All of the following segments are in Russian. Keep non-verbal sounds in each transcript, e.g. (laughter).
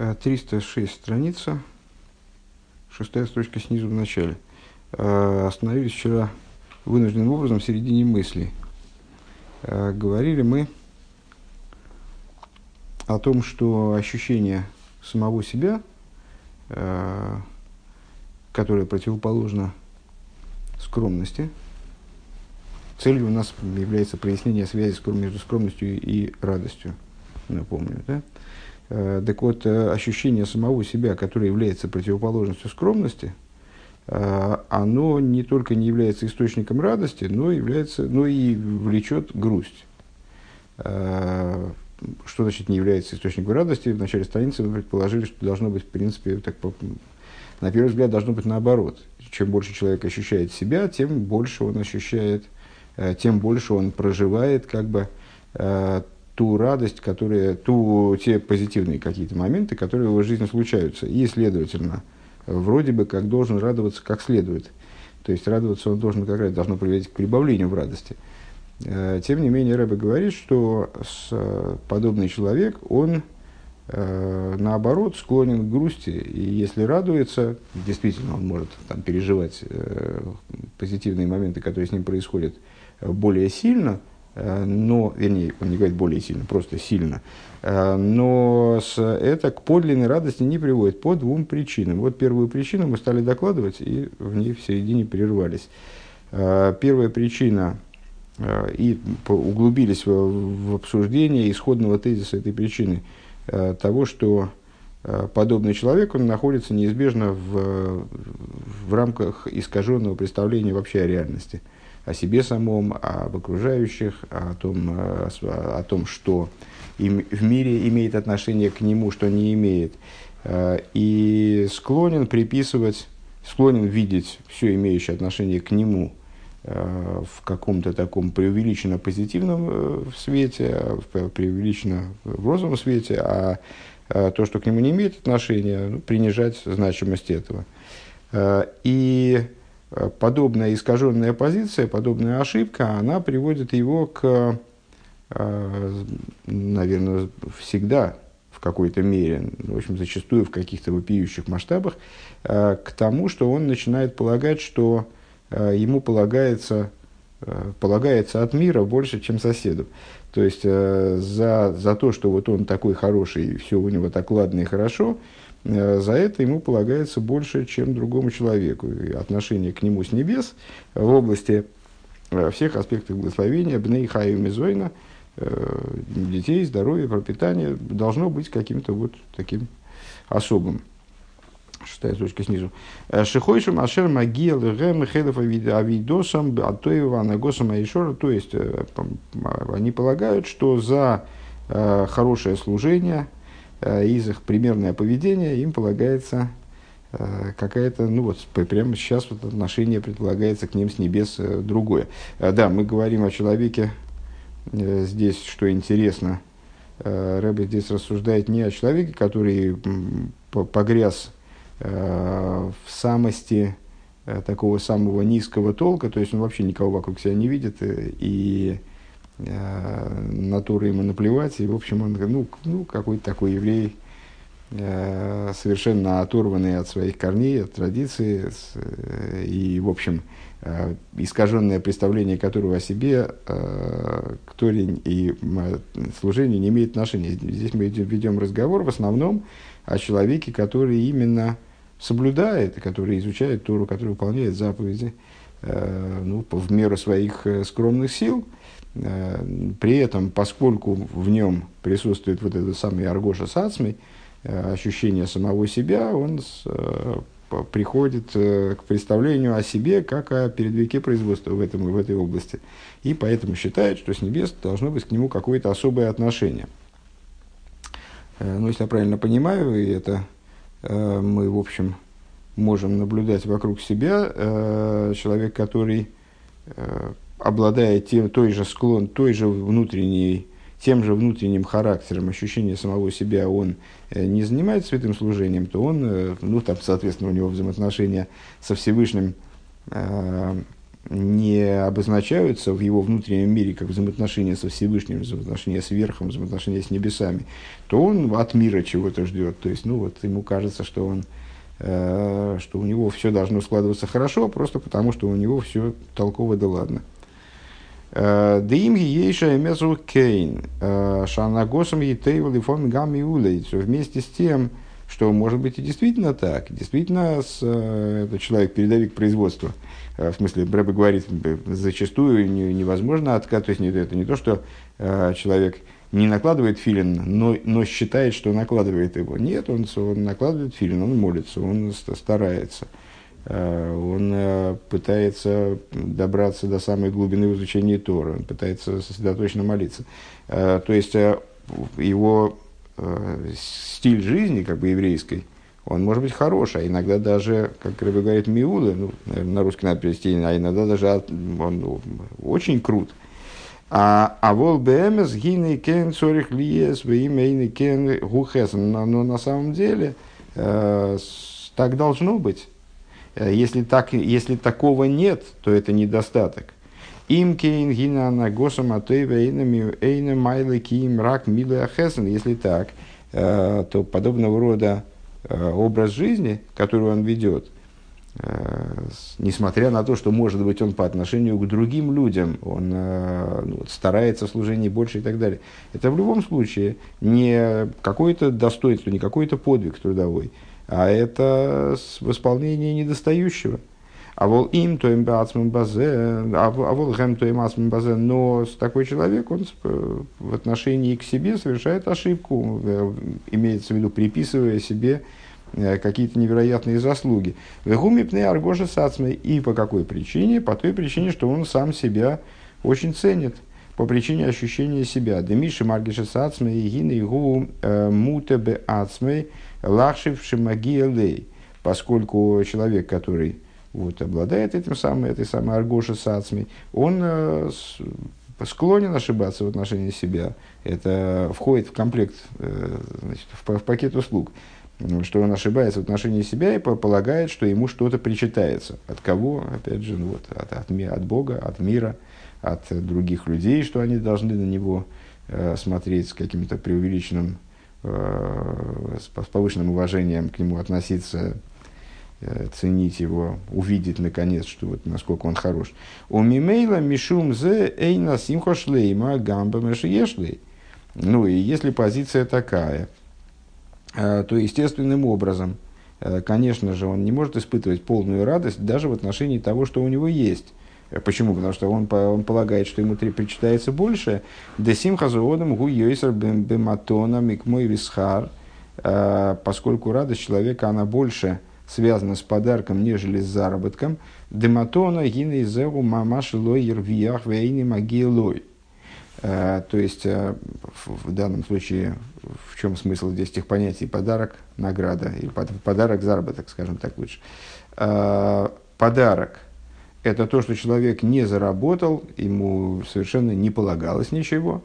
306 страница, шестая строчка снизу в начале. Э, остановились вчера вынужденным образом в середине мысли. Э, говорили мы о том, что ощущение самого себя, э, которое противоположно скромности, целью у нас является прояснение связи между скромностью и радостью, напомню, да? Э, так вот, э, ощущение самого себя, которое является противоположностью скромности, э, оно не только не является источником радости, но, является, но и влечет грусть. Что значит не является источником радости? В начале страницы мы предположили, что должно быть, в принципе, так, на первый взгляд, должно быть наоборот. Чем больше человек ощущает себя, тем больше он ощущает, тем больше он проживает как бы ту радость, которая, ту, те позитивные какие-то моменты, которые в его жизни случаются. И, следовательно, вроде бы как должен радоваться как следует. То есть радоваться он должен как раз должно приводить к прибавлению в радости. Э, тем не менее, Рэбе говорит, что подобный человек, он э, наоборот склонен к грусти. И если радуется, действительно он может там, переживать э, позитивные моменты, которые с ним происходят, более сильно – но, вернее, он не говорит более сильно, просто сильно, э, но это к подлинной радости не приводит по двум причинам. Вот первую причину мы стали докладывать и в ней в середине прервались. Э, первая причина, и углубились в, в обсуждение исходного тезиса этой причины, того, что подобный человек, он находится неизбежно в, в рамках искаженного представления вообще о реальности – о себе самом, об окружающих, о том, э, о том что им, в мире имеет отношение к нему, что не имеет. Э, и склонен приписывать, склонен видеть все имеющее отношение к нему э, в каком-то таком преувеличенно позитивном свете, преувеличенно в розовом свете, а то, что к нему не имеет отношения, ну, принижать значимость этого. И подобная искаженная позиция, подобная ошибка, она приводит его к, э, наверное, всегда в какой-то мере, в общем, зачастую в каких-то вопиющих масштабах, э, к тому, что он начинает полагать, что ему полагается, полагается от мира больше, чем соседу. То есть за, за то, что вот он такой хороший, все у него так ладно и хорошо, Э, за это ему полагается больше, чем другому человеку. И отношение к нему с небес в области э, всех аспектов благословения, бней хаю мизойна, э, детей, здоровья, пропитания, должно быть каким-то вот таким особым. Шестая точка снизу. Шихойшим ашер магил гэм хелев авидосам атоева анагосам аишора. То есть, они полагают, что за хорошее служение, Э, из их примерное поведение им полагается э, какая-то, ну вот прямо сейчас вот отношение предполагается к ним с небес э, другое. Да, мы говорим о человеке здесь, что интересно, Рэбе здесь рассуждает не о человеке, который погряз в самости такого самого низкого толка, то есть он вообще никого вокруг себя не видит и э, натуры ему наплевать, и, в общем, он ну, ну, какой-то такой еврей, э, совершенно оторванный от своих корней, от традиции, э, и, в общем, искаженное представление которого о себе к Торе и служению не имеет отношения. Здесь мы ведем разговор в основном о человеке, который именно соблюдает, который изучает Тору, который выполняет заповеди ну, в меру своих скромных сил – при этом, поскольку в нем присутствует вот этот самый Аргоша Сацмий, э, ощущение самого себя, он э, приходит к представлению о себе как о передвиге производства в, этом, в этой области. И поэтому считает, что с небес должно быть к нему какое-то особое отношение. Но если я правильно понимаю, и это мы, в общем, можем наблюдать вокруг себя, человек, который обладая тем, той же склон, той же внутренней, тем же внутренним характером ощущения самого себя, он э, не занимается святым служением, то он, э, ну, там, соответственно, у него взаимоотношения со Всевышним э, не обозначаются в его внутреннем мире как взаимоотношения со Всевышним, взаимоотношения с верхом, взаимоотношения с небесами, то он от мира чего-то ждет. То есть, ну вот ему кажется, что он э, что у него все должно складываться хорошо, просто потому что у него все толково да ладно. Э, Димги ейша эмезу кейн, э, шанагосом етейвал и фон гамми Вместе с тем, что может быть и действительно так. Действительно, с, э, это человек передовик производства. В смысле, Брэбе говорит, зачастую невозможно откат. То есть это не то, что человек не накладывает филин, но, но считает, что накладывает его. Нет, он, он накладывает филин, он молится, он старается. Э, он э, пытается добраться до самой глубины в изучении Тора, он пытается сосредоточенно молиться. Э, то есть его стиль жизни, как бы еврейской, он может быть хороший, а иногда даже, как Рыба говорит, миуда, ну, на русский надо перевести, а иногда даже он ну, очень крут. А, а вол бэмэс гиней кен цорих лиес во имя кен гухес. Но на самом деле э, так должно быть. Э, если, так, если такого нет, то это недостаток. Им кейн гина на атоева эйна майлы киим рак милы ахесен. Если так, э, то подобного рода э, образ жизни, который он ведет, несмотря на то, что, может быть, он по отношению к другим людям, он ну, старается в служении больше и так далее. Это в любом случае не какое-то достоинство, не какой-то подвиг трудовой, а это восполнение недостающего. А вол им то им базе, а вол гэм то им базе, но такой человек, он в отношении к себе совершает ошибку, э, имеется в виду, приписывая себе э, какие-то невероятные заслуги. Вегуми пне аргоша сацмой. И по какой причине? По той причине, что он сам себя очень ценит по причине ощущения себя. Демиши маргиша сацмей и гины гу э, мутебе ацмей лахшив шимагиелей, поскольку человек, который вот, обладает этим самым, этой самой аргоши сацмей, он э, склонен ошибаться в отношении себя. Это входит в комплект, э, значит, в, в пакет услуг что он ошибается в отношении себя и полагает, что ему что-то причитается. От кого? Опять же, ну вот, от, от, от Бога, от мира, от других людей, что они должны на него э, смотреть с каким-то преувеличенным с повышенным уважением к нему относиться, э, ценить его, увидеть наконец, что вот насколько он хорош. У мимейла мишум зе эйна симхо гамба мешиешлей. Ну и если позиция такая, э, то естественным образом, конечно же, он не может испытывать полную радость даже в отношении того, что у него есть. Почему? Потому что он, он полагает, что ему причитается больше. Десим хазуодам гу йойсер бематона микмой висхар, э, поскольку радость человека, она больше связана с подарком, нежели с заработком. Дематона гины зеу мамаши лой ервиях вейни магиелой. Э, то есть, э, в данном случае, в чем смысл здесь этих понятий? Подарок, награда, или подарок, заработок, скажем так лучше. Подарок – это то, что человек не заработал, ему совершенно не полагалось ничего.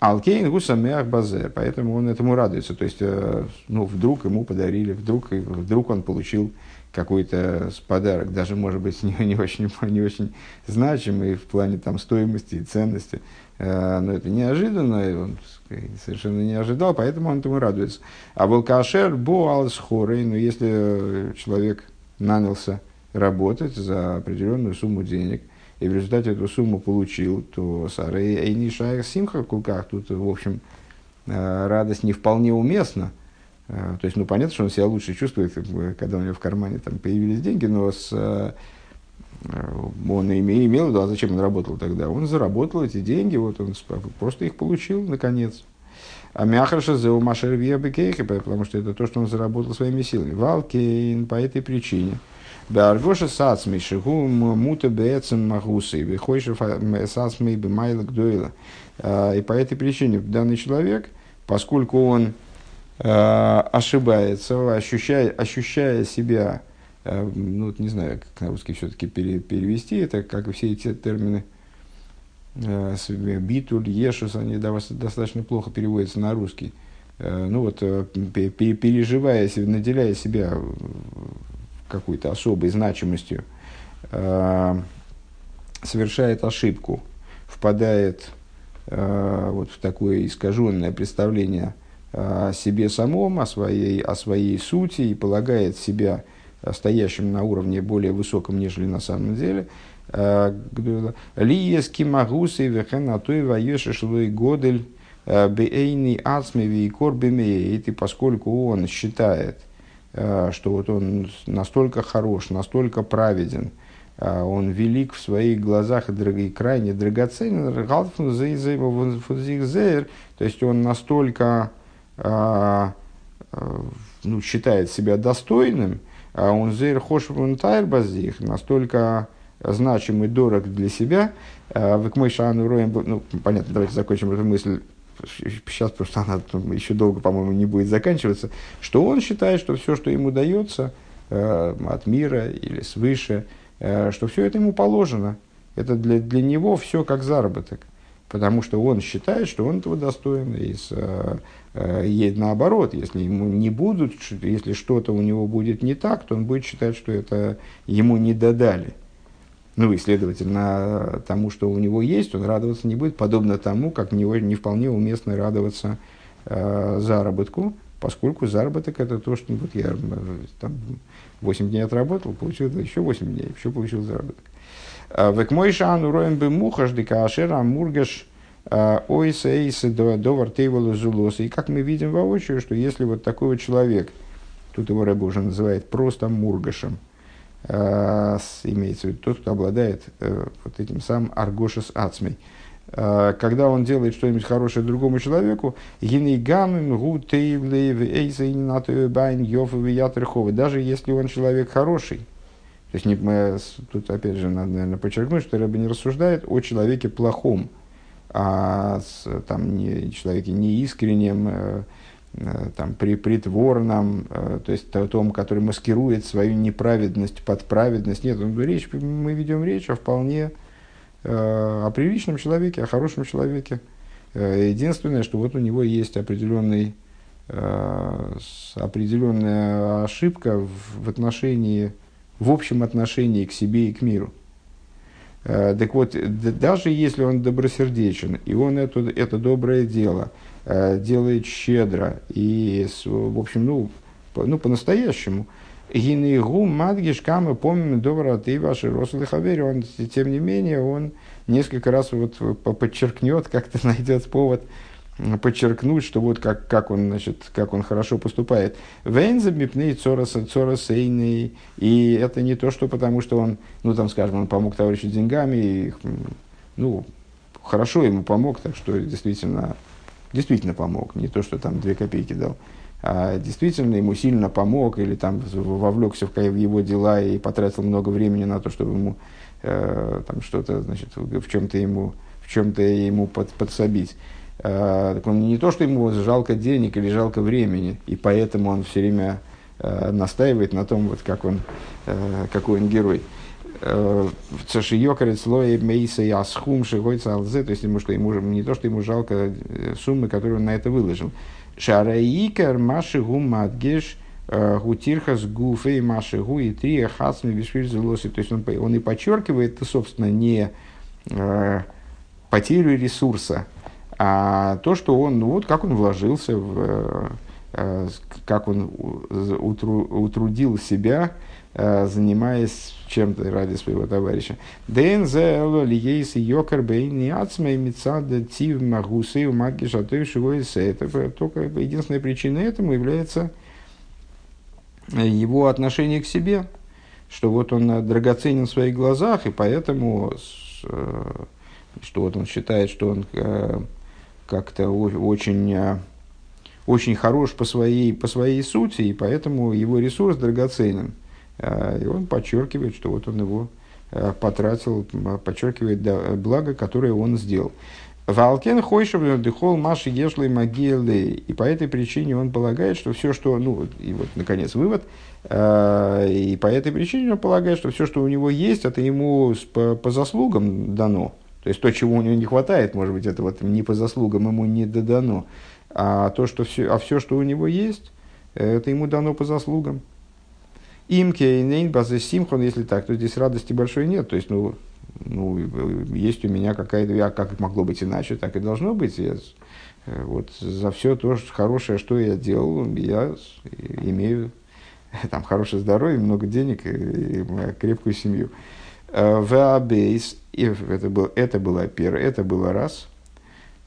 Алкейн гусамеах базе, поэтому он этому радуется. То есть, э, ну, вдруг ему подарили, вдруг, вдруг он получил какой-то подарок, даже, может быть, (laughs) не, не, очень, не очень значимый в плане там, стоимости и ценности. Э, но это неожиданно, и он совершенно не ожидал, поэтому он этому радуется. А волкашер бо алсхорей, но если человек нанялся работать за определенную сумму денег, и в результате эту сумму получил, то Сарей Эйни Шайх Симха Кулках, тут, в общем, э, радость не вполне уместна. Э, то есть, ну, понятно, что он себя лучше чувствует, когда у него в кармане там появились деньги, но с, э, он имел, имел в виду, а зачем он работал тогда? Он заработал эти деньги, вот он просто их получил, наконец. А мяхаша за умашер потому что это то, что он заработал своими силами. Валкейн по этой причине – Беаргоша сацми шигу мута бецем магусы, выходишь сацми бемайла гдойла. И по этой причине данный человек, поскольку он а, ошибается, ощущая, ощущая себя, а, ну, не знаю, как на русский все-таки перевести это, как и все эти термины, а, битуль, ешус, они достаточно плохо переводятся на русский. Ну вот, переживая, наделяя себя какой-то особой значимостью, э, совершает ошибку, впадает э, вот в такое искаженное представление о себе самом, о своей, о своей сути и полагает себя стоящим на уровне более высоком, нежели на самом деле. Э, Лиес кимагусы вехен атуй ваеши шлой годель бейни ацмеви и корбемеет, и поскольку он считает, что вот он настолько хорош, настолько праведен, он велик в своих глазах и, крайне драгоценен, то есть он настолько ну, считает себя достойным, а он зейр хошвун тайрбазих, настолько значим и дорог для себя. А, вы к мой шану роем, ну, понятно, давайте закончим эту мысль сейчас просто она еще долго, по-моему, не будет заканчиваться, что он считает, что все, что ему дается э, от мира или свыше, э, что все это ему положено. Это для, для него все как заработок. Потому что он считает, что он этого достоин. И с, э, э, наоборот, если ему не будут, если что-то у него будет не так, то он будет считать, что это ему не додали. Ну и, следовательно, тому, что у него есть, он радоваться не будет, подобно тому, как не, не вполне уместно радоваться э, заработку, поскольку заработок это то, что вот я там 8 дней отработал, получил еще 8 дней, еще получил заработок. Э, Век мой шан уроем бы мухаш дика ашера мургаш э, ойса эйса до вартейвала зулоса. И как мы видим воочию, что если вот такой вот человек, тут его рыба уже называет просто мургашем, имеется в виду тот, кто обладает э, вот этим самым аргошес ацмей. Э, когда он делает что-нибудь хорошее другому человеку, даже если он человек хороший, то есть мы, тут опять же надо, наверное, подчеркнуть, что Рэбби не рассуждает о человеке плохом, а там, не, человеке неискреннем, Э, там, при притворном, э, то есть о том, который маскирует свою неправедность под праведность. Нет, он, речь, мы ведем речь о вполне э, о приличном человеке, о хорошем человеке. Единственное, что вот у него есть определенный, определенная ошибка в отношении, в общем отношении к себе и к миру. Так вот, даже если он добросердечен, и он это, это доброе дело – Э, делает щедро и, в общем, ну, по, ну по-настоящему. Гинейгу мадгиш камы помним добра ты ваши рослые хавери. Он, тем не менее, он несколько раз вот подчеркнет, (laughs) как-то найдет повод подчеркнуть, что вот как, как, он, значит, как он хорошо поступает. Вейнза мипней цорасейный. И это не то, что потому что он, ну там, скажем, он помог товарищу деньгами, и, ну, хорошо ему помог, так что действительно действительно помог, не то, что там две копейки дал, а действительно ему сильно помог или там вовлекся в его дела и потратил много времени на то, чтобы ему э, там что-то, значит, в чем-то ему, в чем-то ему под, подсобить. Э, так он не то, что ему жалко денег или жалко времени, и поэтому он все время э, настаивает на том, вот как он, э, какой он герой. Цашиёкарит слой мейса и асхум шигойца алзе, то есть ему, что ему не то, что ему жалко э, суммы, которые он на это выложил. Шараикар маши гум мадгеш э, гутирхас гуфей маши гу и три хасми вишвирзелоси. То есть он, он и подчеркивает, это, собственно, не э, потерю ресурса, а то, что он, ну вот как он вложился в, э, как он утрудил себя, Э, занимаясь чем-то ради своего товарища. Только единственная причина этому является его отношение к себе, что вот он драгоценен в своих глазах, и поэтому, э, что вот он считает, что он э, как-то очень, очень хорош по своей, по своей сути, и поэтому его ресурс драгоценен. А, и он подчеркивает, что вот он его а, потратил, подчеркивает благо, которое он сделал. Валкен Хойшев дыхол Маши Ешлой Могилы. И по этой причине он полагает, что все, что... Ну, и вот, наконец, вывод. А, и по этой причине он полагает, что все, что у него есть, это ему по, по заслугам дано. То есть то, чего у него не хватает, может быть, это вот не по заслугам ему не додано. А то, что все, а все, что у него есть, это ему дано по заслугам. Им кейнейн базы симхон, если так, то здесь радости большой нет. То есть, ну, ну, есть у меня какая-то, я, как могло быть иначе, так и должно быть. Я, вот за все то что хорошее, что я делал, я имею (laughs) там хорошее здоровье, много денег и, и крепкую семью. Вабейс, это, был, это, было первое, это было раз,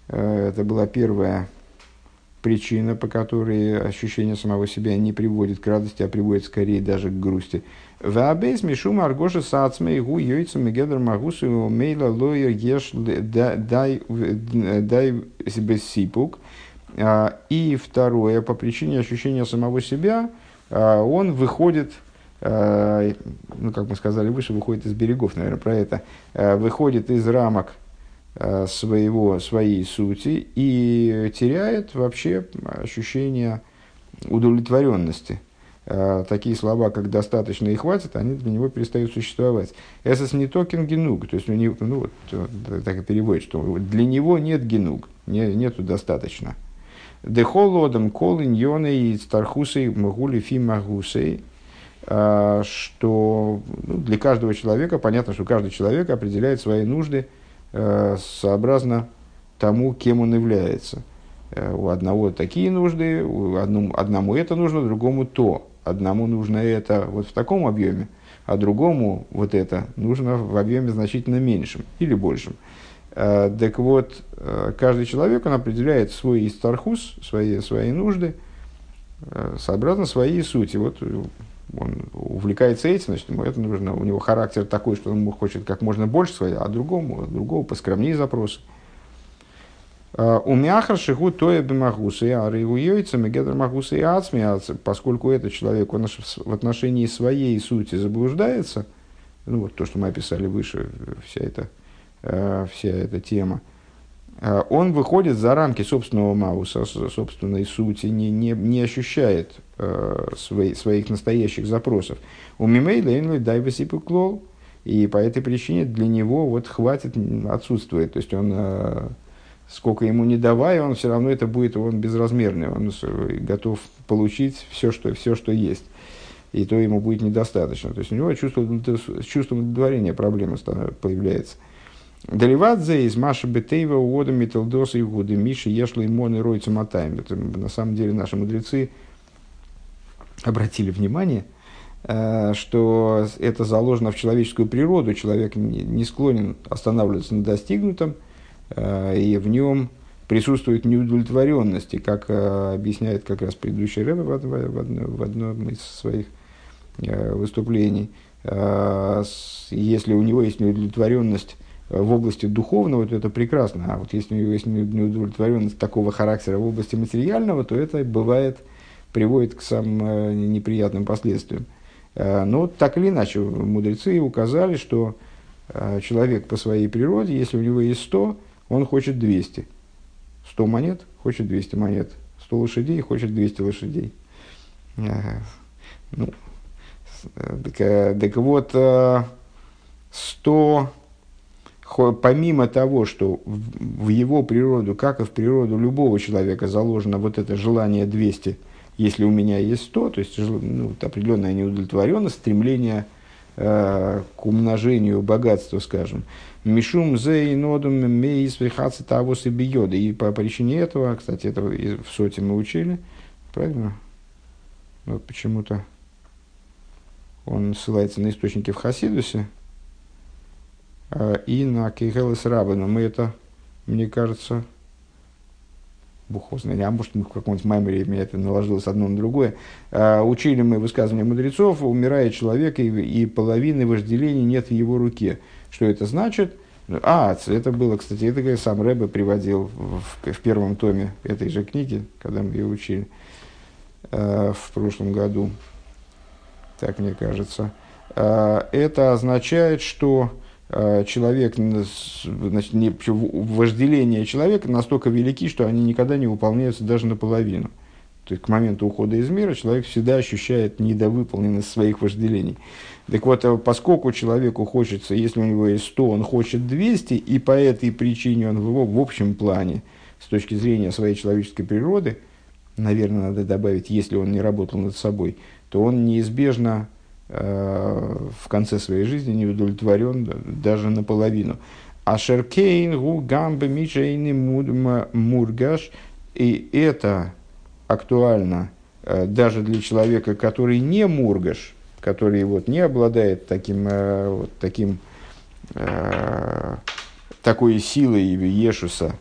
это была первая причина, по которой ощущение самого себя не приводит к радости, а приводит скорее даже к грусти. Вабейс мишум аргоша сацмей гу йойцу мегедр магусу мейла лоя еш дай себе сипук. А, и второе, по причине ощущения самого себя, а, он выходит, а, ну, как мы сказали выше, выходит из берегов, наверное, про это, выходит из рамок своего, своей сути и теряет вообще ощущение удовлетворенности – Э, такие слова, как достаточно и хватит, они для него перестают существовать. Это не токен генуг, то есть у него, ну вот, так и переводит, что для него нет генуг, не, нету достаточно. Дехолодом кол иньоны и стархусей мгули фи магусей, э, что ну, для каждого человека, понятно, что каждый человек определяет свои нужды э, сообразно тому, кем он является. У одного такие нужды, у одному, одному это нужно, другому то. Одному нужно это вот в таком объеме, а другому вот это нужно в объеме значительно меньшем или большем. Э, так вот, э, каждый человек, он определяет свой истархус, свои, свои нужды, э, сообразно своей сути. Вот он увлекается этим, значит, ему это нужно, у него характер такой, что он хочет как можно больше своего, а другому, другого поскромнее запросы. Э, у мяхар шиху тоя бимахусы, а рейгуйойца мегедр махусы и ацми, поскольку этот человек он в отношении своей сути заблуждается, ну вот то, что мы описали выше, вся эта, э, вся эта тема, он выходит за рамки собственного мауса, собственной сути, не, не, не ощущает свои, своих настоящих запросов. У Мимейла инли дайвеси клол, и по этой причине для него вот хватит, отсутствует. То есть он сколько ему не давай, он все равно это будет, он безразмерный, он готов получить все, что, все, что есть. И то ему будет недостаточно. То есть у него чувство, с чувством удовлетворения проблема появляется. Деливадзе из Маши Бетейва увода Металдоса и Гуды Миши Ешла и Моны Ройца Матаем. Это на самом деле наши мудрецы обратили внимание, э, что это заложено в человеческую природу. Человек не склонен останавливаться на достигнутом, Э, и в нем присутствует неудовлетворенность, и как э, объясняет как раз предыдущий Рэбе в, в, в одном из своих выступлений, если у него есть неудовлетворенность в области духовного, то это прекрасно. А вот если у него есть неудовлетворенность такого характера в области материального, то это бывает, приводит к самым неприятным последствиям. Но так или иначе, мудрецы указали, что человек по своей природе, если у него есть 100, он хочет 200. 100 монет, хочет 200 монет. 100 лошадей, хочет 200 лошадей. Ну, так, э, так вот, 100, э, помимо того, что в его природу, как и в природу любого человека заложено вот это желание 200, если у меня есть 100, то есть ну, определенная неудовлетворенность, стремление э, к умножению богатства, скажем, Мишум зе и нодум мейс вихаца того бьёда. И по причине этого, кстати, это в соте мы учили, правильно? Вот почему-то он ссылается на источники в Хасидусе и на Кейхелес Раба. Но мы это, мне кажется, бухозно, а может, мы в каком-то маймере мне это наложилось одно на другое. А, учили мы высказывания мудрецов, умирает человек, и, и половины вожделений нет в его руке. Что это значит? А, это было, кстати, это сам Рэбе приводил в, в первом томе этой же книги, когда мы ее учили э, в прошлом году. Так мне кажется. Э, это означает, что э, человек, значит, не, вожделение человека настолько велики, что они никогда не выполняются даже наполовину. То есть к моменту ухода из мира человек всегда ощущает недовыполненность своих вожделений. Так вот, э, поскольку человеку хочется, если у него есть 100, он хочет 200, и по этой причине он в, в общем плане, с точки зрения своей человеческой природы, наверное, надо добавить, если он не работал над собой, то он неизбежно в конце своей жизни не удовлетворен даже наполовину. А Шеркейн, Гу, Гамбе, Мичейни, Мургаш. И это актуально даже для человека, который не Мургаш, который вот не обладает таким, вот таким такой силой Ешуса, э,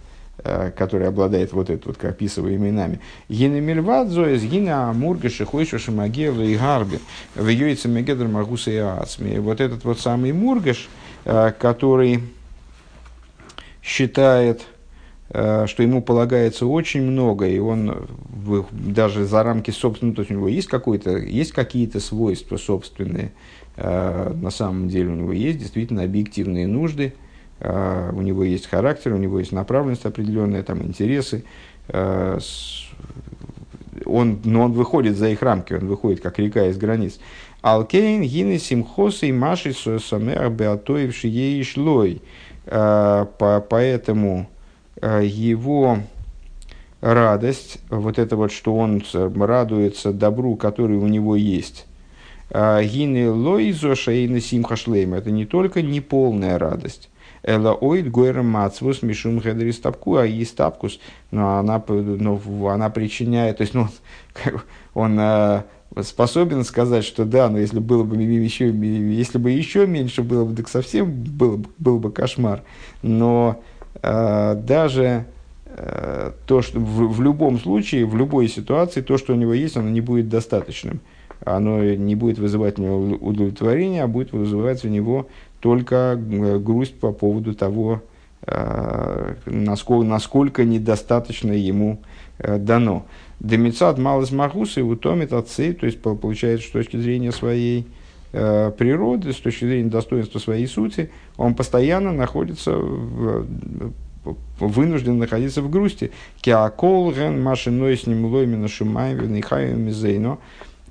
который обладает вот это вот, как описываемыми нами. Гина мильвадзо из гина амурга шихойша шамагела и гарби в йойце мегедр магуса и ацми. Вот этот вот самый мургаш, э, который считает, э, что ему полагается очень много, и он даже за рамки собственного, то есть у него есть, какой-то, есть какие-то свойства собственные, на самом деле у него есть действительно объективные нужды, у него есть характер, у него есть направленность определенная, там интересы. А, он, но он выходит за их рамки, он выходит как река из границ. Алкейн, гины, симхосы и маши самер беатоев шией шлой. А, поэтому его радость, вот это вот, что он радуется добру, который у него есть, гины лоизо шейна симхашлейм, это не только неполная радость, Эла оид гойрам мацвус мишум хедрис тапку, а есть тапкус, но она, но она причиняет, то есть ну, (laughs) он э, способен сказать, что да, но если было бы еще, если бы еще меньше было бы, так совсем был, был бы кошмар. Но э, даже э, то, что в, в любом случае, в любой ситуации, то, что у него есть, оно не будет достаточным. Оно не будет вызывать у него удовлетворение, а будет вызывать у него только э, грусть по поводу того, э, насколько, насколько недостаточно ему э, дано. Демицат малос махусы утомит отцы, то есть получается, с точки зрения своей природы, с точки зрения достоинства своей сути, он постоянно находится в, вынужден находиться в грусти. Киакол ген машиной с ним лоймина шумаем венихаем зейно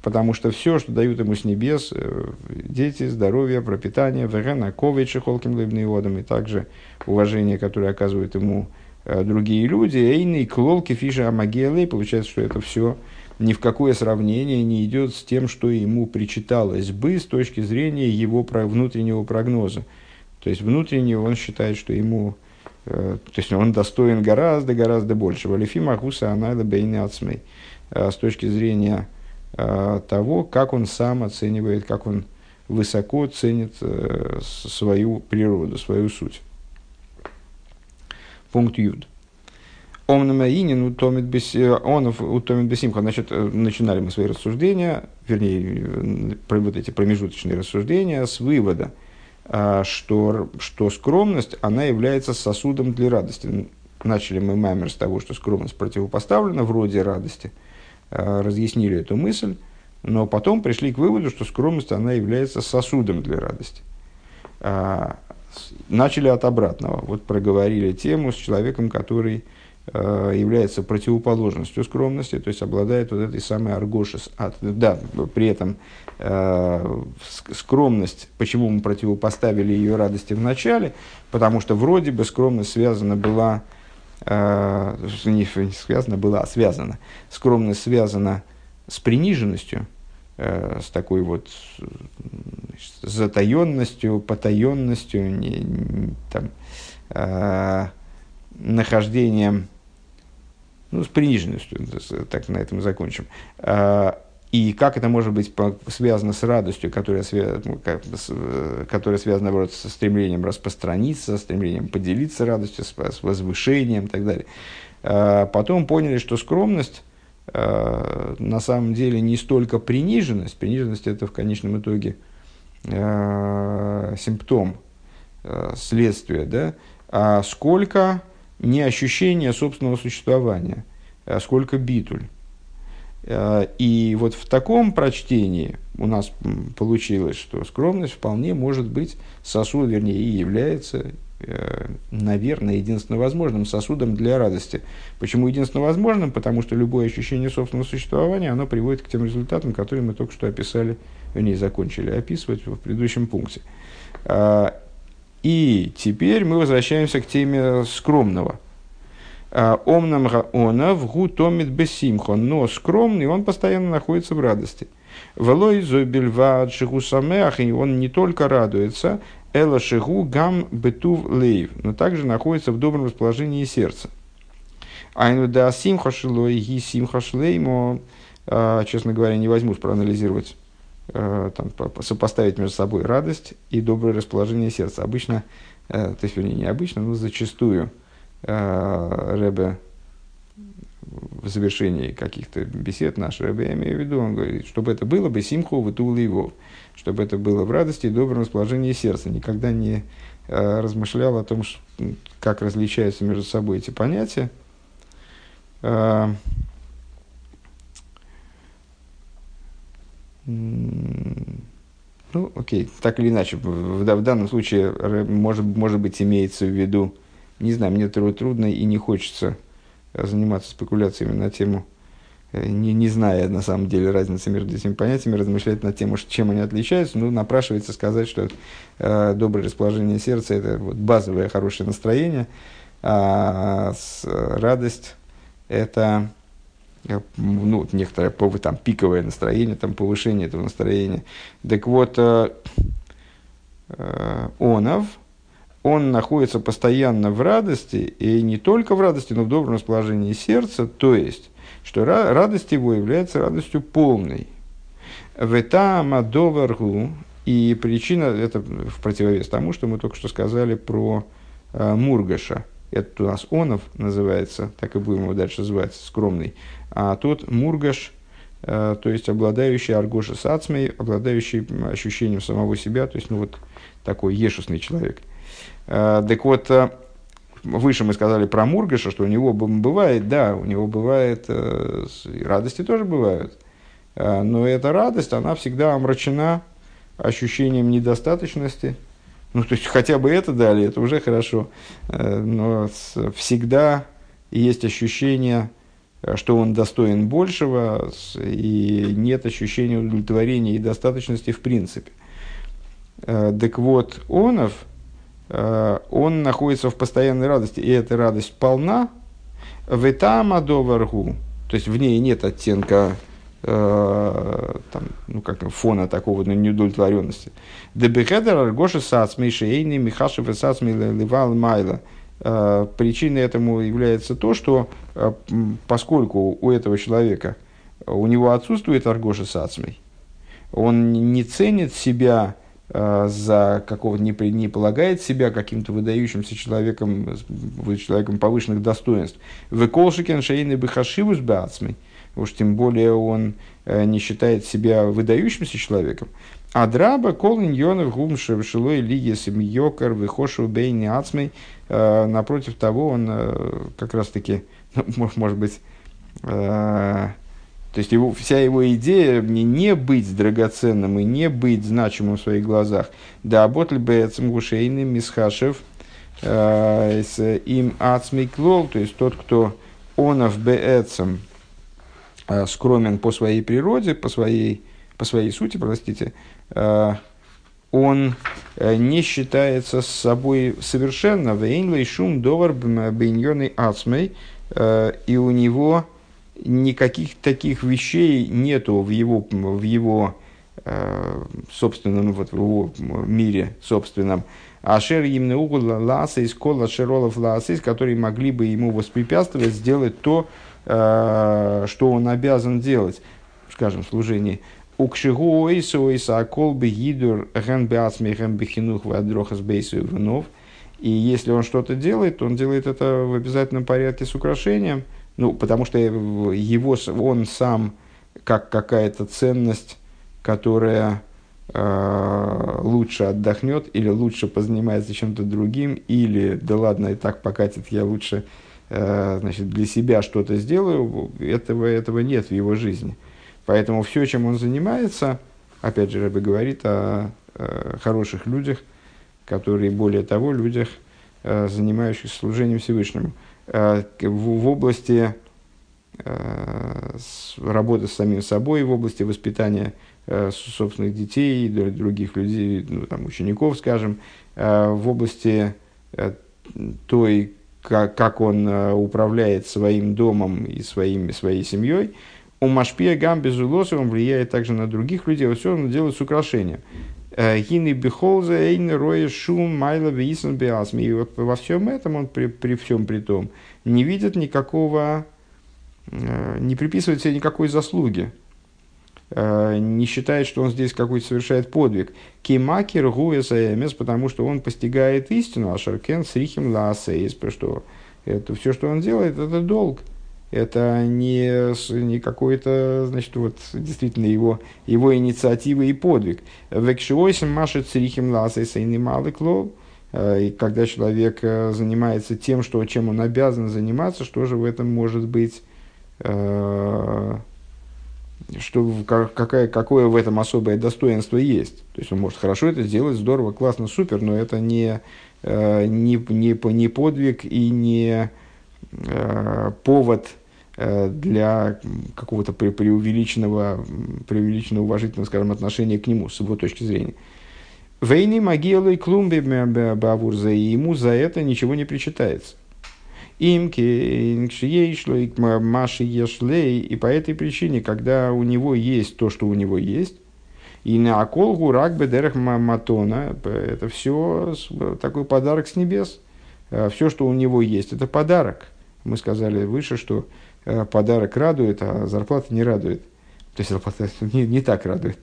потому что все, что дают ему с небес, э, дети, здоровье, пропитание, вегена, ковичи, холким лыбным и также уважение, которое оказывают ему э, другие люди, эйный, клолки, фиша, амагелы, получается, что это все ни в какое сравнение не идет с тем, что ему причиталось бы с точки зрения его внутреннего прогноза. То есть внутренне он считает, что ему э, то есть он достоин гораздо-гораздо больше. Валифима Гуса Анайла Бейни Ацмей. С точки зрения того, как он сам оценивает, как он высоко ценит э, свою природу, свою суть. Пункт Юд. Омнамаинин утомит он утомит бесимха. Значит, э, начинали мы свои рассуждения, вернее, вот эти промежуточные рассуждения с вывода, что, что скромность, она является сосудом для радости. Начали мы маймер с того, что скромность противопоставлена вроде радости – Э, разъяснили эту мысль, но потом пришли к выводу, что скромность она является сосудом для радости. А, начали от обратного. Вот проговорили тему с человеком, который э, является противоположностью скромности, то есть обладает вот этой самой аргошес. От, да, при этом э, скромность, почему мы противопоставили ее радости в начале, потому что вроде бы скромность связана была э, не, не связана была, а связана. Скромность связана с приниженностью, э, с такой вот значит, затаенностью, потаенностью, не, не, там, э, нахождением, ну, с приниженностью, так на этом закончим. Э, и как это может быть связано с радостью, которая, ну, которая связана, наоборот, со стремлением распространиться, со стремлением поделиться радостью, с, возвышением и так далее. А, потом поняли, что скромность а, на самом деле не столько приниженность, приниженность это в конечном итоге а, симптом, следствия, да, а сколько не ощущение собственного существования, а сколько битуль. Э, и вот в таком прочтении у нас получилось, что скромность вполне может быть сосуд, вернее, и является, э, наверное, единственно возможным сосудом для радости. Почему единственно возможным? Потому что любое ощущение собственного существования, оно приводит к тем результатам, которые мы только что описали, вернее, закончили описывать в предыдущем пункте. Э, и теперь мы возвращаемся к теме скромного – Омнам гаона в гутомит бесимхо, но скромный, он постоянно находится в радости. Велой зобельвад шигусамеах, и он не только радуется, эла шигу гам бетув лейв, но также находится в добром расположении сердца. Айну да симха шилой ги симха шлеймо, а, честно говоря, не возьмусь проанализировать, там, сопоставить между собой радость и доброе расположение сердца. Обычно, э, то есть, вернее, не обычно, но зачастую Рэбе в завершении каких-то бесед наш Рэбе, я имею в виду, он говорит, чтобы это было бы симху вытул его, чтобы это было в радости и добром расположении сердца. Никогда не э, размышлял о том, как различаются между собой эти понятия. Э, ну, окей, так или иначе, в, в данном случае, может, может быть, имеется в виду, не знаю, мне трудно и не хочется заниматься спекуляциями на тему, э, не, не зная на самом деле разницы между этими понятиями, размышлять на тему, чем они отличаются, ну, напрашивается сказать, что э, доброе расположение сердца – это вот базовое хорошее настроение, а с, радость – это э, ну, некоторое там, пиковое настроение, там, повышение этого настроения. Так вот, э, э, онов – он находится постоянно в радости, и не только в радости, но в добром расположении сердца, то есть, что радость его является радостью полной. Ветама доваргу, и причина, это в противовес тому, что мы только что сказали про э, Мургаша. Это у нас Онов называется, так и будем его дальше называть, скромный. А тот Мургаш, э, то есть обладающий аргоша сацмей, обладающий ощущением самого себя, то есть ну вот такой ешусный человек – так вот, э, выше мы сказали про Мургаша, что у него бывает, да, у него бывает, э, радости тоже бывают, но эта радость, она всегда омрачена ощущением недостаточности. Ну, то есть, хотя бы это дали, это уже хорошо. Но всегда есть ощущение, что он достоин большего, и нет ощущения удовлетворения и достаточности в принципе. Так вот, Онов – Э, он находится в постоянной радости, и эта радость полна, в этама доваргу, то есть в ней нет оттенка э, там, ну, как фона такого ну, неудовлетворенности. Дебехедер аргоши сацмей шейни михашев сацмей ливал майла. Э, причиной этому является то, что э, поскольку у этого человека, у него отсутствует аргоши сацмей, он не ценит себя Э, за какого-то не, не полагает себя каким-то выдающимся человеком, человеком повышенных достоинств. В колшикен шейны бихашивус бацмой, уж тем более он э, не считает себя выдающимся человеком. А драба кол иньонов гум шевшилой лиги семьёкар выхошу бейни ацмей. Э, напротив того, он как раз таки, (laughs) ну, может быть, то есть его, вся его идея не, не быть драгоценным и не быть значимым в своих глазах. Да, ботль бэцем гушейный мисхашев э, им ацмиклол, то есть тот, кто онов бэцем э, скромен по своей природе, по своей, по своей сути, простите, э, он не считается с собой совершенно. Вейнлей шум довар бейньоный ацмей, и у него никаких таких вещей нету в его, в его э, собственном, вот в его мире собственном. Ашер имны угол ласейс, кола шеролов ласейс, которые могли бы ему воспрепятствовать сделать то, э, что он обязан делать, скажем, в служении. Укшигу ойсу ойса акол бы гидур ген беацми ген бехинух вадрохас бейсу вновь. И если он что-то делает, он делает это в обязательном порядке с украшением – ну, потому что его, он сам как какая-то ценность, которая э, лучше отдохнет или лучше позанимается чем-то другим, или да ладно, и так покатит, я лучше э, значит, для себя что-то сделаю, этого, этого нет в его жизни. Поэтому все, чем он занимается, опять же, Рэбе говорит о, о хороших людях, которые, более того, людях, э, занимающихся служением Всевышнему – Э, в области э, работы с самим собой, в области воспитания э, собственных детей других людей, ну, там, учеников, скажем, в области той, как, как он управляет своим домом и своим, своей семьей, У Машпия Гам безулоса он влияет также на других людей, все он делает с украшением. Гины бихолза, эйн роя шум, майла висен биасми. И вот во всем этом он при, при всем при том не видит никакого, не приписывает себе никакой заслуги. Не считает, что он здесь какой-то совершает подвиг. Кимакер гуэсаэмес, потому что он постигает истину, а шаркен срихим лаасейс, что это все, что он делает, это долг это не, не какой-то, значит, вот действительно его, его инициатива и подвиг. Векшиойсим машет црихим ласайса и клоу. Э, и когда человек э, занимается тем, что, чем он обязан заниматься, что же в этом может быть, э, что, какая, какое в этом особое достоинство есть. То есть он может хорошо это сделать, здорово, классно, супер, но это не, не, не, не подвиг и не повод Э, для какого-то преувеличенного, преувеличенного уважительного, скажем, отношения к нему, с его точки зрения. Вейни могилы клумби бавурза, и ему за это ничего не причитается. Имки, инкшиейшлой, маши ешлей, и по этой причине, когда у него есть то, что у него есть, и на околгу рак бедерах матона, это все такой подарок с небес. Э, все, что у него есть, это подарок. Мы сказали выше, что Э, подарок радует, а зарплата не радует. То есть зарплата (laughs) не, не так радует.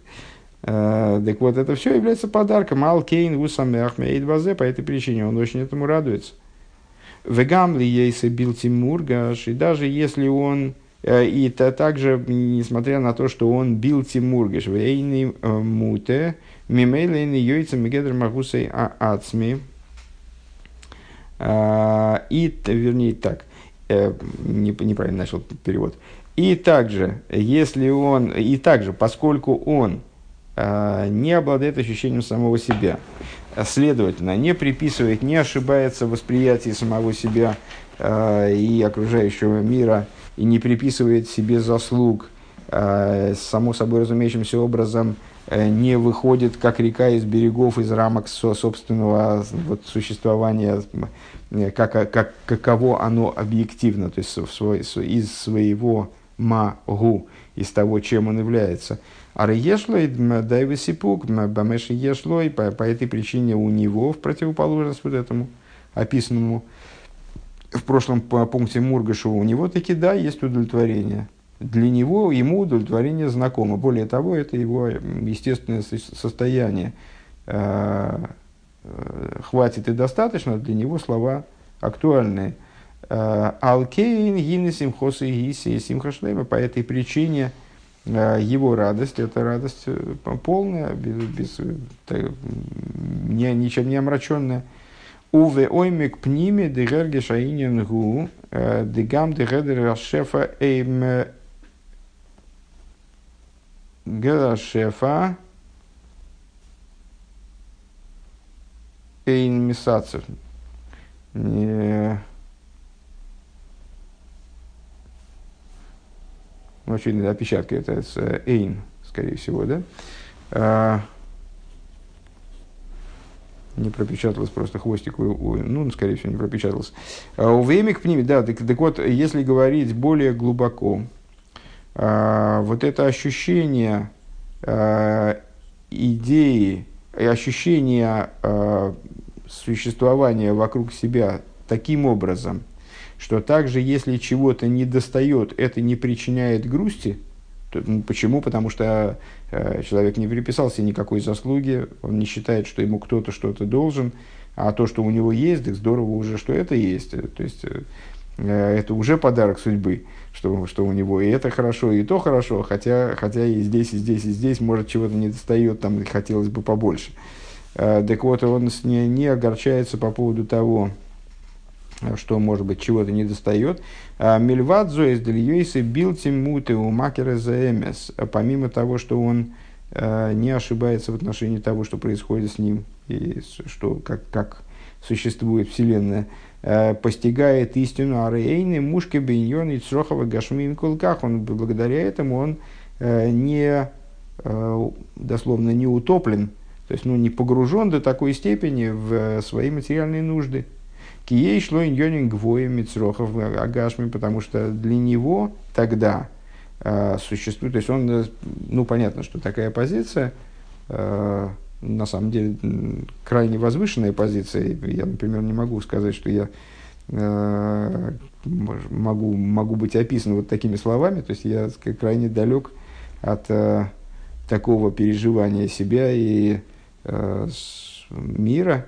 Э, так вот, это все является подарком. Алкейн, Усамех, Мейдбазе, по этой причине он очень этому радуется. Вегамли ейсы бил Тимургаш, и даже если он, э, и то также, несмотря на то, что он бил Тимургаш, вейни муте, мимейлейни йойца мегедр магусей ацми, и, вернее, так – э, неправильно начал перевод. И также, если он, и также, поскольку он э, не обладает ощущением самого себя, следовательно, не приписывает, не ошибается в восприятии самого себя э, и окружающего мира, и не приписывает себе заслуг, само собой разумеющимся образом э, не выходит, как река из берегов, из рамок собственного вот, существования Э, как, как, каково оно объективно, то есть в свой, из своего магу, из того, чем он является. А ешлой дайвесипук, бамеши ешлой, по, по этой причине у него, в противоположность вот этому описанному в прошлом пункте Мургашу, у него таки да, есть удовлетворение. Для него, ему удовлетворение знакомо. Более того, это его естественное состояние э, Э, хватит и достаточно, для него слова актуальные. Э, Алкейн, Гины, Симхоса и Гиси, Симхашлема. По этой причине э, его радость, это радость полная, без, без, не, ничем не омраченная. Уве оймик пниме дегерге шаинен гу, дегам дегедер шефа эйм герашефа, Эйн. Ну, очевидно, опечатка это с э, Эйн, скорее всего, да? А, не пропечаталось просто хвостик, ну, скорее всего, не пропечаталось. А, у Веймик пними, да, так, так вот, если говорить более глубоко, вот это ощущение а, идеи и ощущение а, существования вокруг себя таким образом, что также если чего-то не достает, это не причиняет грусти. То, ну, почему? Потому что э, человек не приписался никакой заслуги, он не считает, что ему кто-то что-то должен, а то, что у него есть, так здорово уже, что это есть. То есть э, это уже подарок судьбы, что, что у него и это хорошо, и то хорошо, хотя, хотя и здесь, и здесь, и здесь, может, чего-то не достает, там хотелось бы побольше. Э, Э, так вот, он не, не огорчается по поводу того, что, может быть, чего-то не достает. А Мильвадзо из Дельюисы бил тимуты у макера заэмес. Помимо того, что он э, не ошибается в отношении того, что происходит с ним, и что, как, как существует Вселенная, э, постигает истину Арейны, Мушки, Беньон и Црохова, Гашмин, Кулках. Он, благодаря этому он не, дословно, не утоплен то есть, ну, не погружен до такой степени в э, свои материальные нужды. Кией шло иньонин гвоем мицрохов агашми, потому что для него тогда э, существует, то есть он, э, ну понятно, что такая позиция, э, на самом деле крайне возвышенная позиция. Я, например, не могу сказать, что я э, могу, могу быть описан вот такими словами, то есть я крайне далек от э, такого переживания себя и э, мира,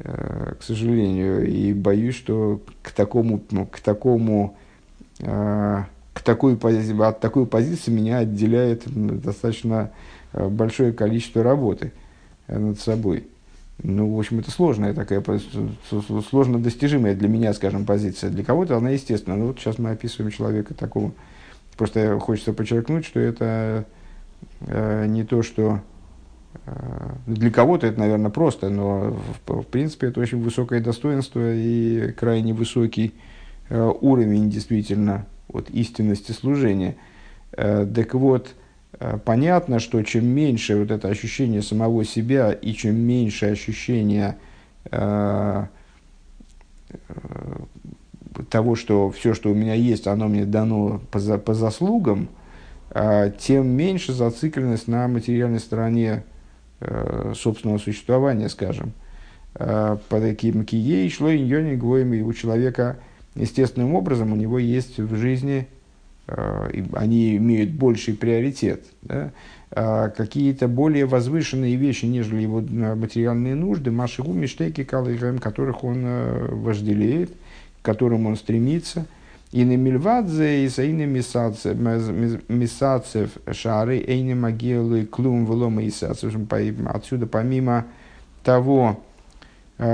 э, к сожалению, и боюсь, что к такому, ну, к такому, э, к такой пози- от такой позиции меня отделяет достаточно э, большое количество работы над собой. Ну, в общем, это сложная такая, сложно достижимая для меня, скажем, позиция. Для кого-то она естественна. Ну, вот сейчас мы описываем человека такого. Просто хочется подчеркнуть, что это э, не то, что э, для кого-то это, наверное, просто, но в, в принципе это очень высокое достоинство и крайне высокий э, уровень действительно вот, истинности служения. Э, так вот, понятно, что чем меньше вот это ощущение самого себя и чем меньше ощущение э, э того, что все, что у меня есть, оно мне дано по, за, по заслугам, э, тем меньше зацикленность на материальной стороне э, собственного существования, скажем. Э, по таким кией шло иньони гвоями у человека естественным образом у него есть в жизни Э, они имеют больший приоритет. Да? А какие-то более возвышенные вещи, нежели его э, материальные нужды, машигу, миштеки, калыгаем, которых он э, вожделеет, к которым он стремится. И на Мильвадзе, и Саины Мисацев, Шары, Эйни Магелы, Клум, Велома и Отсюда, помимо того,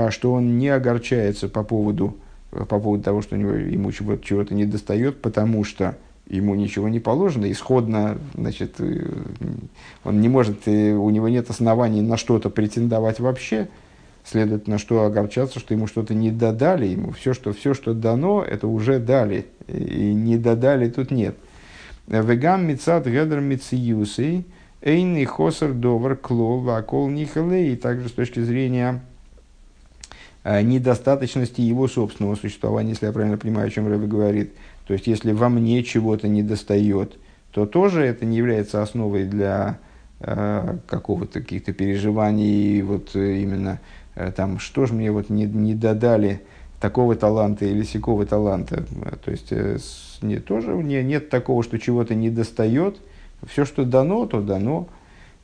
что он не огорчается по поводу, по поводу того, что у него, ему чего-то, чего-то не достает, потому что ему ничего не положено, исходно, значит, э, он не может, э, у него нет оснований на что-то претендовать вообще, следовательно, что огорчаться, что ему что-то не додали, ему все, что, все, что дано, это уже дали, и не додали тут нет. Вегам мицат гедр мициюсей, эйный хосер довар клол вакол нихалей, и также с точки зрения недостаточности его собственного существования, если я правильно понимаю, о чем Рэбе говорит – то есть, если во мне чего-то не достает, то тоже это не является основой для э, какого-то каких-то переживаний, вот э, именно э, там, что же мне вот не, не додали такого таланта или сякого таланта. То есть, э, с, не, тоже не, нет такого, что чего-то не достает. Все, что дано, то дано.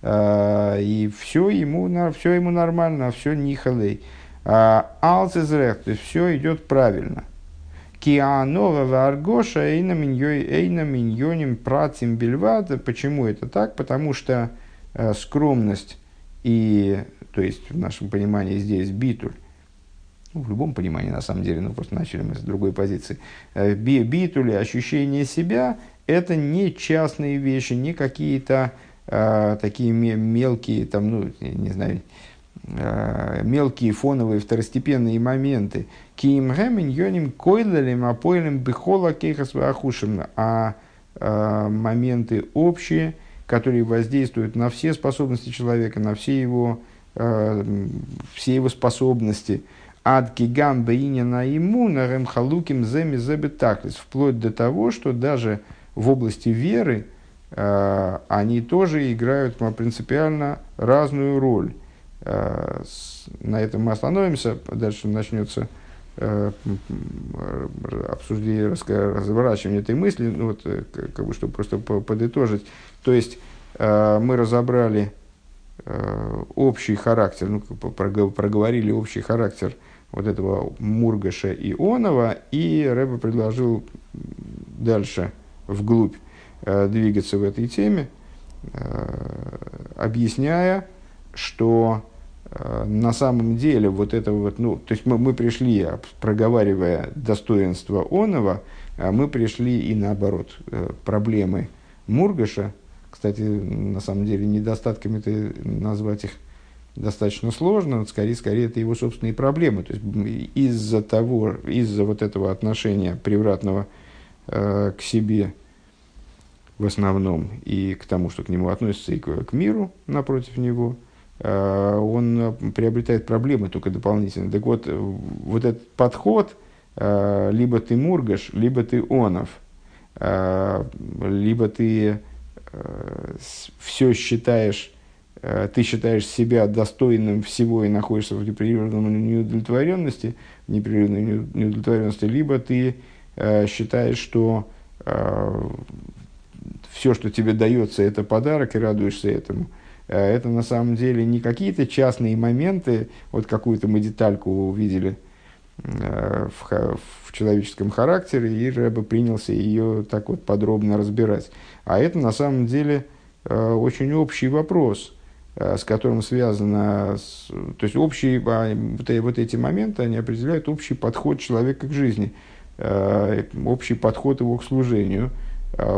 Э, и все ему, на, все ему нормально, все нихалей. А алцезрех, то есть все идет правильно. Кианова Варгоша Эйна Миньоним Працим Бельвада. Почему это так? Потому что э, скромность и, то есть в нашем понимании здесь битуль, ну, в любом понимании на самом деле, но просто начали мы с другой позиции, э, битуль ощущение себя – это не частные вещи, не какие-то э, такие мелкие, там, ну, не знаю, мелкие фоновые второстепенные моменты. Гэмин йоним койлелем апойлем бихола кейхас ахушим. А э, моменты общие, которые воздействуют на все способности человека, на все его, э, все его способности. Ад кигам бейня на ему на халуким земи зебетаклис. Вплоть до того, что даже в области веры они тоже играют принципиально разную роль. Э, на этом мы остановимся. Дальше начнется э, обсуждение, разворачивание этой мысли, ну, вот, э, как бы, чтобы просто подытожить. То есть, мы разобрали общий характер, ну, проговорили общий характер вот этого Мургаша и Онова, и Рэба предложил дальше вглубь двигаться в этой теме, объясняя, что на самом деле вот это вот, ну, то есть мы, мы пришли, проговаривая достоинство Онова, а мы пришли и наоборот, э, проблемы Мургаша, кстати, на самом деле недостатками это назвать их достаточно сложно, скорее, скорее это его собственные проблемы. То есть из-за того, из-за вот этого отношения превратного э, к себе в основном и к тому, что к нему относится, и к, к миру напротив него – он приобретает проблемы только дополнительно. Так вот, вот этот подход, э, либо ты Мургаш, либо ты Онов, либо ты все считаешь, ты считаешь себя достойным всего и находишься в непрерывной неудовлетворенности, непрерывной неудовлетворенности, либо ты считаешь, что все, что тебе дается, это подарок, и радуешься этому. Это на самом деле не какие-то частные моменты, вот какую-то мы детальку увидели – Э, в, в человеческом характере, и Рэбе принялся ее так вот подробно разбирать. А это на самом деле э, очень общий вопрос, э, с которым связано, то есть общие, а, вот, вот эти моменты, они определяют общий подход человека к жизни, общий подход его к служению,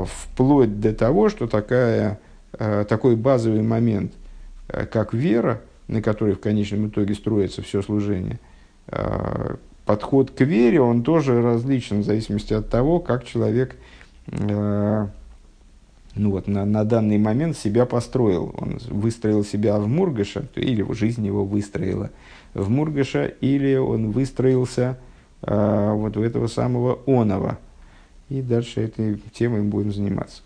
вплоть до того, что такая, такой базовый момент, как вера, на которой в конечном итоге строится все служение – подход к вере, он тоже различен в зависимости от того, как человек э, ну вот, на, на данный момент себя построил. Он выстроил себя в Мургаша, или жизнь его выстроила в Мургаша, или он выстроился э, вот в этого самого Онова. И дальше этой темой будем заниматься.